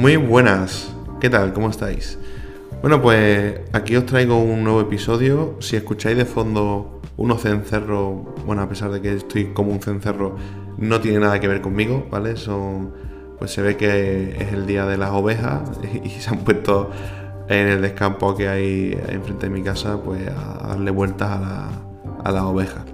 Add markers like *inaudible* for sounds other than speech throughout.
Muy buenas, ¿qué tal? ¿Cómo estáis? Bueno, pues aquí os traigo un nuevo episodio. Si escucháis de fondo unos cencerros, bueno, a pesar de que estoy como un cencerro, no tiene nada que ver conmigo, ¿vale? Pues se ve que es el día de las ovejas *laughs* y se han puesto en el descampo que hay enfrente de mi casa, pues a darle vueltas a la, a las ovejas.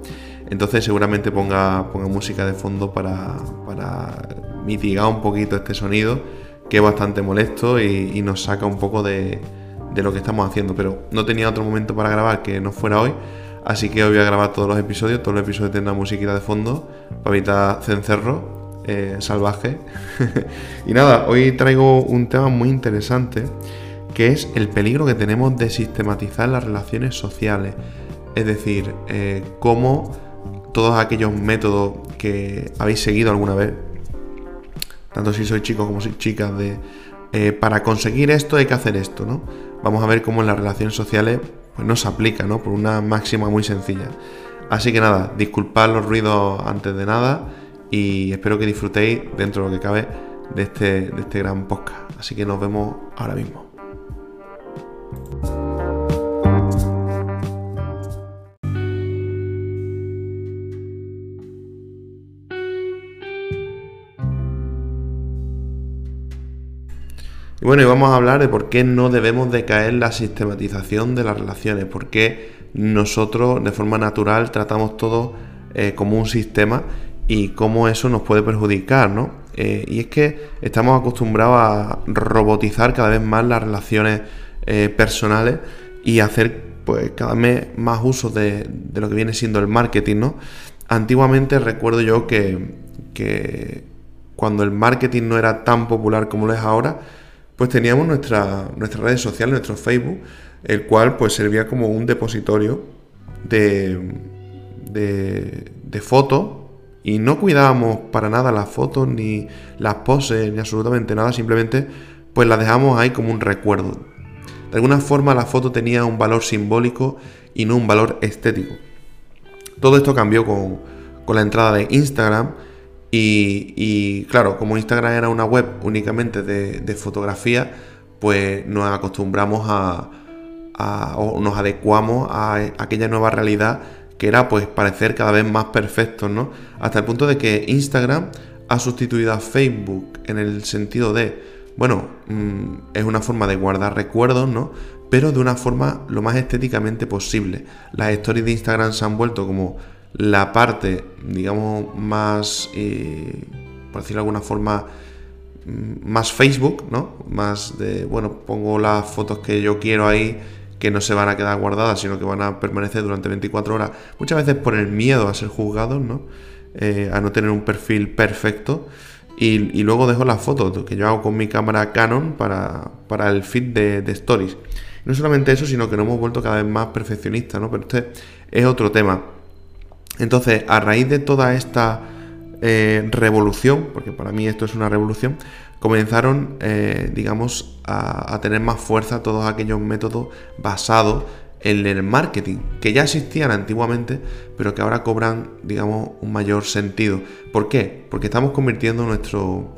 Entonces seguramente ponga, ponga música de fondo para, para mitigar un poquito este sonido, que es bastante molesto y, nos saca un poco de, lo que estamos haciendo. Pero no tenía otro momento para grabar que no fuera hoy, así que hoy voy a grabar todos los episodios. Todos los episodios tendrán musiquita de fondo para evitar cencerro eh, salvaje. *laughs* y nada, hoy traigo un tema muy interesante que es el peligro que tenemos de sistematizar las relaciones sociales. Es decir, eh, cómo todos aquellos métodos que habéis seguido alguna vez, tanto si sois chicos como si chicas, de eh, para conseguir esto hay que hacer esto, ¿no? Vamos a ver cómo en las relaciones sociales pues, no aplica, ¿no? Por una máxima muy sencilla. Así que nada, disculpad los ruidos antes de nada y espero que disfrutéis dentro de lo que cabe de este, de este gran podcast. Así que nos vemos ahora mismo. Y bueno, y vamos a hablar de por qué no debemos de caer en la sistematización de las relaciones, por qué nosotros de forma natural tratamos todo eh, como un sistema y cómo eso nos puede perjudicar, ¿no? Eh, y es que estamos acostumbrados a robotizar cada vez más las relaciones eh, personales y hacer pues cada vez más uso de, de, lo que viene siendo el marketing, ¿no? Antiguamente recuerdo yo que, que cuando el marketing no era tan popular como lo es ahora, pues teníamos nuestra, nuestras redes sociales, nuestro Facebook, el cual pues servía como un depositorio de, de, fotos y no cuidábamos para nada las fotos, ni las poses, ni absolutamente nada, simplemente pues las dejamos ahí como un recuerdo. De alguna forma la foto tenía un valor simbólico y no un valor estético. Todo esto cambió con, con la entrada de Instagram, y, claro, como Instagram era una web únicamente de, fotografía, pues nos acostumbramos a, o nos adecuamos a aquella nueva realidad que era pues parecer cada vez más perfectos, ¿no? Hasta el punto de que Instagram ha sustituido a Facebook en el sentido de, bueno, mm, es una forma de guardar recuerdos, ¿no? Pero de una forma lo más estéticamente posible. Las stories de Instagram se han vuelto como la parte, digamos, más, eh, por decirlo de alguna forma, mm, más Facebook, ¿no? Más de, bueno, pongo las fotos que yo quiero ahí, que no se van a quedar guardadas, sino que van a permanecer durante 24 horas, muchas veces por el miedo a ser juzgados, ¿no? Eh, a no tener un perfil perfecto. Y, luego dejo las fotos que yo hago con mi cámara Canon para, para el feed de, stories. No solamente eso, sino que nos hemos vuelto cada vez más perfeccionistas, ¿no? Pero este es otro tema. Entonces, a raíz de toda esta eh, revolución, porque para mí esto es una revolución, comenzaron, eh, digamos, a, tener más fuerza todos aquellos métodos basados en el marketing, que ya existían antiguamente, pero que ahora cobran, digamos, un mayor sentido. ¿Por qué? Porque estamos convirtiendo nuestro,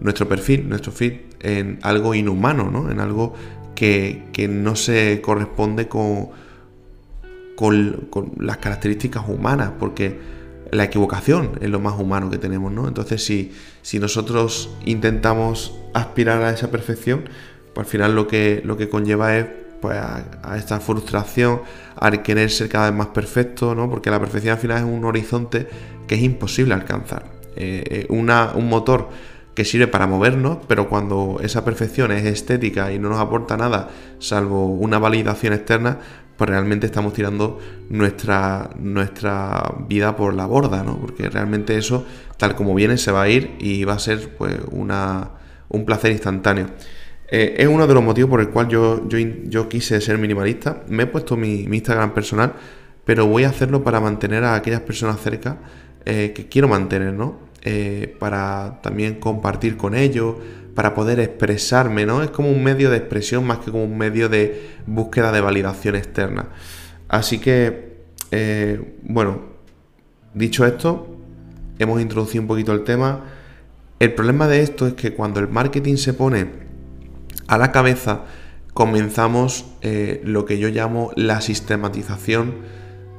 nuestro perfil, nuestro feed, en algo inhumano, ¿no? En algo que, que no se corresponde con con, las características humanas, porque la equivocación es lo más humano que tenemos, ¿no? Entonces, si, si nosotros intentamos aspirar a esa perfección, pues al final lo que, lo que conlleva es pues, a, esta frustración, a querer ser cada vez más perfecto, ¿no? Porque la perfección al final es un horizonte que es imposible alcanzar. Eh, eh, una, un motor que sirve para movernos, pero cuando esa perfección es estética y no nos aporta nada, salvo una validación externa, pues realmente estamos tirando nuestra, nuestra vida por la borda, ¿no? Porque realmente eso, tal como viene, se va a ir y va a ser pues una, un placer instantáneo. Eh, es uno de los motivos por el cual yo, yo, quise ser minimalista. Me he puesto mi, Instagram personal, pero voy a hacerlo para mantener a aquellas personas cerca eh, que quiero mantener, ¿no? Eh, para también compartir con ellos, para poder expresarme, ¿no? Es como un medio de expresión más que como un medio de búsqueda de validación externa. Así que, eh, bueno, dicho esto, hemos introducido un poquito el tema. El problema de esto es que cuando el marketing se pone a la cabeza, comenzamos eh, lo que yo llamo la sistematización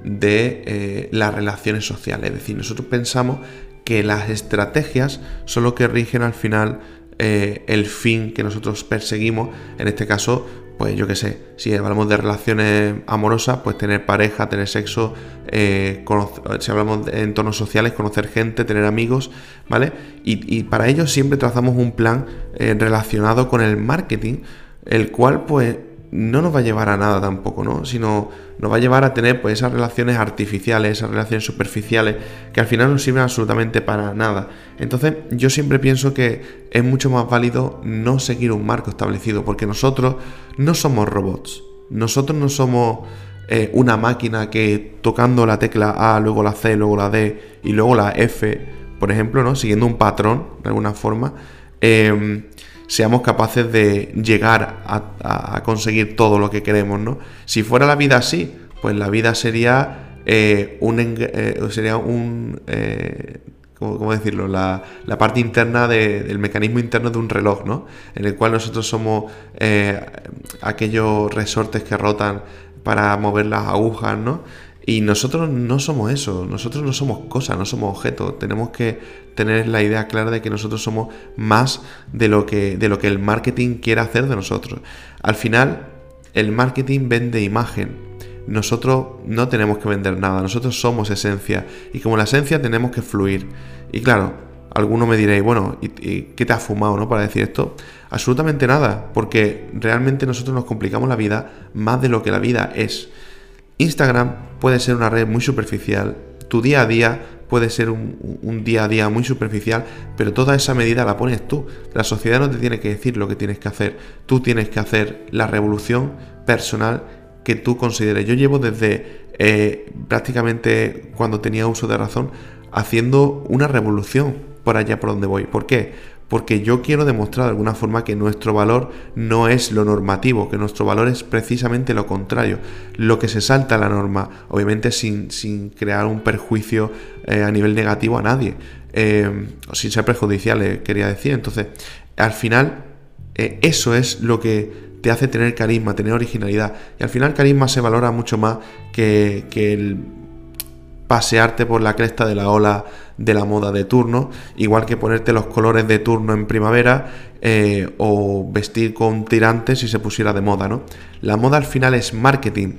de eh, las relaciones sociales. Es decir, nosotros pensamos que las estrategias son lo que rigen al final eh, el fin que nosotros perseguimos. En este caso, pues yo qué sé, si hablamos de relaciones amorosas, pues tener pareja, tener sexo, si hablamos de entornos sociales, conocer gente, tener amigos, ¿vale? Y, y para ello siempre trazamos un plan relacionado con el marketing el cual pues no nos va a llevar a nada tampoco, ¿no? Sino nos va a llevar a tener pues esas relaciones artificiales, esas relaciones superficiales que al final no sirven absolutamente para nada. Entonces yo siempre pienso que es mucho más válido no seguir un marco establecido porque nosotros no somos robots, nosotros no somos eh, una máquina que tocando la tecla A, luego la C, luego la D y luego la F, por ejemplo, ¿no? Siguiendo un patrón de alguna forma. Eh, seamos capaces de llegar a, conseguir todo lo que queremos, ¿no? Si fuera la vida así, pues la vida sería eh, un... Eh, sería un eh, ¿cómo, decirlo? La, parte interna del mecanismo interno de un reloj, ¿no? En el cual nosotros somos aquellos resortes que rotan para mover las agujas, ¿no? Y nosotros no somos eso, nosotros no somos cosas, no somos objetos. Tenemos que tener la idea clara de que nosotros somos más de lo que, de lo que el marketing quiere hacer de nosotros. Al final, el marketing vende imagen. Nosotros no tenemos que vender nada, nosotros somos esencia. Y como la esencia tenemos que fluir. Y claro, alguno me diréis, bueno, ¿y, qué te has fumado, no? Para decir esto. Absolutamente nada, porque realmente nosotros nos complicamos la vida más de lo que la vida es. Instagram puede ser una red muy superficial, tu día a día puede ser un, día a día muy superficial, pero toda esa medida la pones tú. La sociedad no te tiene que decir lo que tienes que hacer, tú tienes que hacer la revolución personal que tú consideres. Yo llevo desde eh, prácticamente cuando tenía uso de razón haciendo una revolución por allá por donde voy. ¿Por qué? Porque yo quiero demostrar de alguna forma que nuestro valor no es lo normativo, que nuestro valor es precisamente lo contrario, lo que se salta a la norma, obviamente sin, crear un perjuicio eh, a nivel negativo a nadie, eh, sin ser prejudicial, eh, quería decir. Entonces, al final, eso es lo que te hace tener carisma, tener originalidad. Y al final carisma se valora mucho más que, que el pasearte por la cresta de la ola de la moda de turno, igual que ponerte los colores de turno en primavera eh, o vestir con tirantes si se pusiera de moda, ¿no? La moda al final es marketing.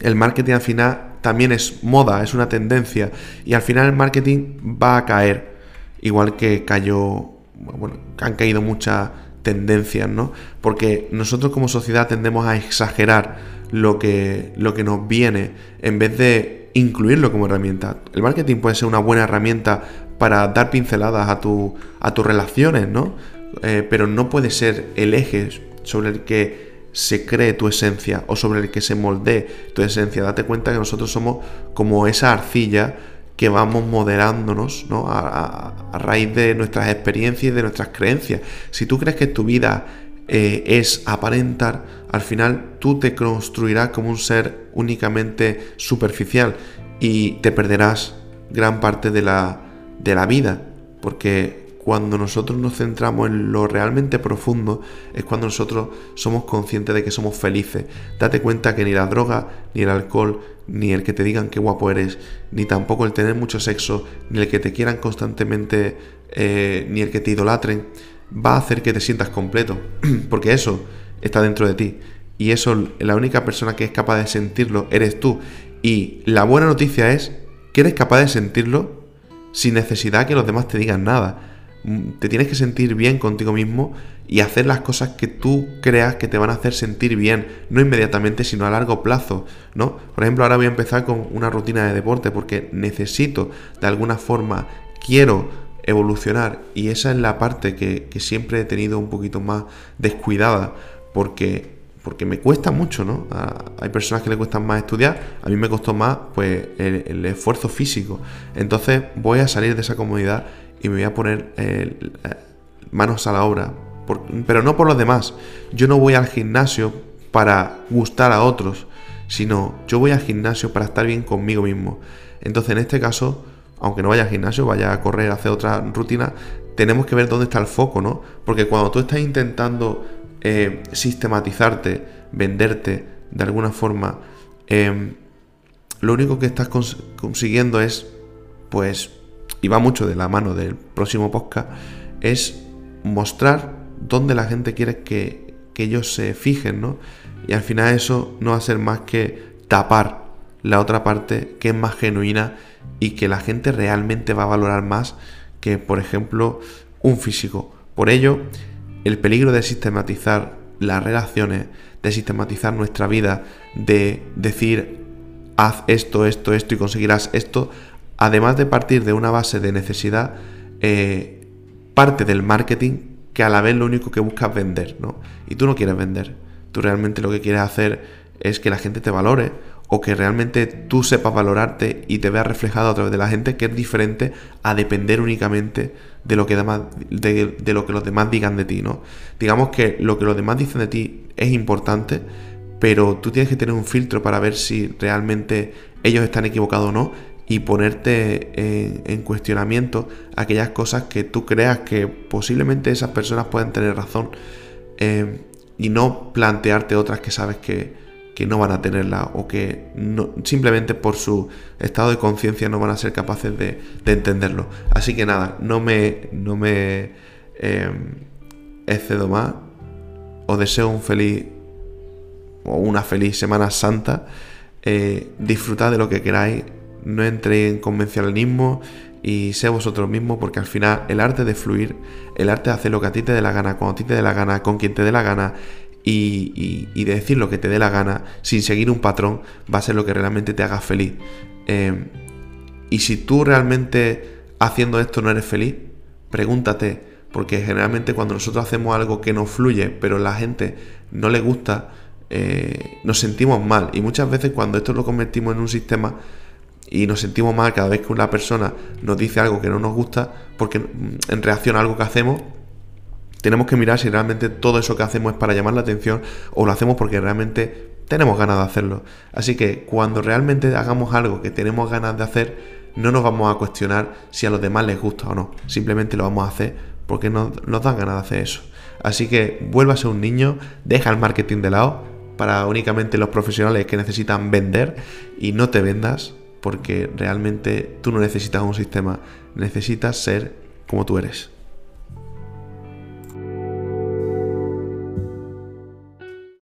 El marketing al final también es moda, es una tendencia. Y al final el marketing va a caer. Igual que cayó, bueno, han caído muchas tendencias, ¿no? Porque nosotros como sociedad tendemos a exagerar lo que, lo que nos viene en vez de incluirlo como herramienta. El marketing puede ser una buena herramienta para dar pinceladas a, tu, a tus relaciones, ¿no? Eh, pero no puede ser el eje sobre el que se cree tu esencia o sobre el que se moldee tu esencia. Date cuenta que nosotros somos como esa arcilla que vamos moderándonos ¿no? a, a, raíz de nuestras experiencias y de nuestras creencias. Si tú crees que tu vida eh, es aparentar, al final tú te construirás como un ser únicamente superficial y te perderás gran parte de la, de la vida, porque cuando nosotros nos centramos en lo realmente profundo es cuando nosotros somos conscientes de que somos felices. Date cuenta que ni la droga, ni el alcohol, ni el que te digan qué guapo eres, ni tampoco el tener mucho sexo, ni el que te quieran constantemente, eh, ni el que te idolatren, va a hacer que te sientas completo, *clears throat* porque eso está dentro de ti. Y eso, la única persona que es capaz de sentirlo eres tú. Y la buena noticia es que eres capaz de sentirlo sin necesidad que los demás te digan nada. Mm, te tienes que sentir bien contigo mismo y hacer las cosas que tú creas que te van a hacer sentir bien, no inmediatamente, sino a largo plazo, ¿no? Por ejemplo, ahora voy a empezar con una rutina de deporte porque necesito, de alguna forma, quiero evolucionar y esa es la parte que, siempre he tenido un poquito más descuidada porque, porque me cuesta mucho, ¿no? hay personas que le cuestan más estudiar, a mí me costó más pues el, esfuerzo físico. Entonces voy a salir de esa comodidad y me voy a poner eh, manos a la obra, pero no por los demás. Yo no voy al gimnasio para gustar a otros, sino yo voy al gimnasio para estar bien conmigo mismo. Entonces en este caso aunque no vaya al gimnasio, vaya a correr, hacer otra rutina, tenemos que ver dónde está el foco, ¿no? Porque cuando tú estás intentando eh, sistematizarte, venderte de alguna forma, em, lo único que estás consiguiendo es, pues, y va mucho de la mano del próximo podcast, es mostrar dónde la gente quiere que, que ellos se fijen, ¿no? Y al final eso no va a ser más que tapar la otra parte que es más genuina y que la gente realmente va a valorar más que, por ejemplo, un físico. Por ello, el peligro de sistematizar las relaciones, de sistematizar nuestra vida, de decir, haz esto, esto, esto y conseguirás esto, además de partir de una base de necesidad, eh, parte del marketing que a la vez lo único que busca es vender, ¿no? Y tú no quieres vender, tú realmente lo que quieres hacer es que la gente te valore o que realmente tú sepas valorarte y te veas reflejado a través de la gente, que es diferente a depender únicamente de lo que, de, lo que los demás digan de ti, ¿no? Digamos que lo que los demás dicen de ti es importante, pero tú tienes que tener un filtro para ver si realmente ellos están equivocados o no y ponerte en, cuestionamiento aquellas cosas que tú creas que posiblemente esas personas pueden tener razón eh, y no plantearte otras que sabes que, que no van a tenerla o que simplemente por su estado de conciencia no van a ser capaces de, entenderlo. Así que nada, no me, no me em, excedo más. Os deseo un feliz o una feliz Semana Santa. Eh, disfrutad de lo que queráis. No entréis en convencionalismo y sé vosotros mismos porque al final el arte de fluir, el arte de hacer lo que a ti te dé la gana, cuando a ti te dé la gana, con quien te dé la gana y, de decir lo que te dé la gana sin seguir un patrón va a ser lo que realmente te haga feliz. Eh, y si tú realmente haciendo esto no eres feliz, pregúntate, porque generalmente cuando nosotros hacemos algo que nos fluye, pero la gente no le gusta, eh, nos sentimos mal. Y muchas veces cuando esto lo convertimos en un sistema y nos sentimos mal cada vez que una persona nos dice algo que no nos gusta, porque en reacción a algo que hacemos, tenemos que mirar si realmente todo eso que hacemos es para llamar la atención o lo hacemos porque realmente tenemos ganas de hacerlo. Así que cuando realmente hagamos algo que tenemos ganas de hacer, no nos vamos a cuestionar si a los demás les gusta o no. Simplemente lo vamos a hacer porque nos, dan ganas de hacer eso. Así que vuelva a ser un niño, deja el marketing de lado para únicamente los profesionales que necesitan vender y no te vendas porque realmente tú no necesitas un sistema, necesitas ser como tú eres.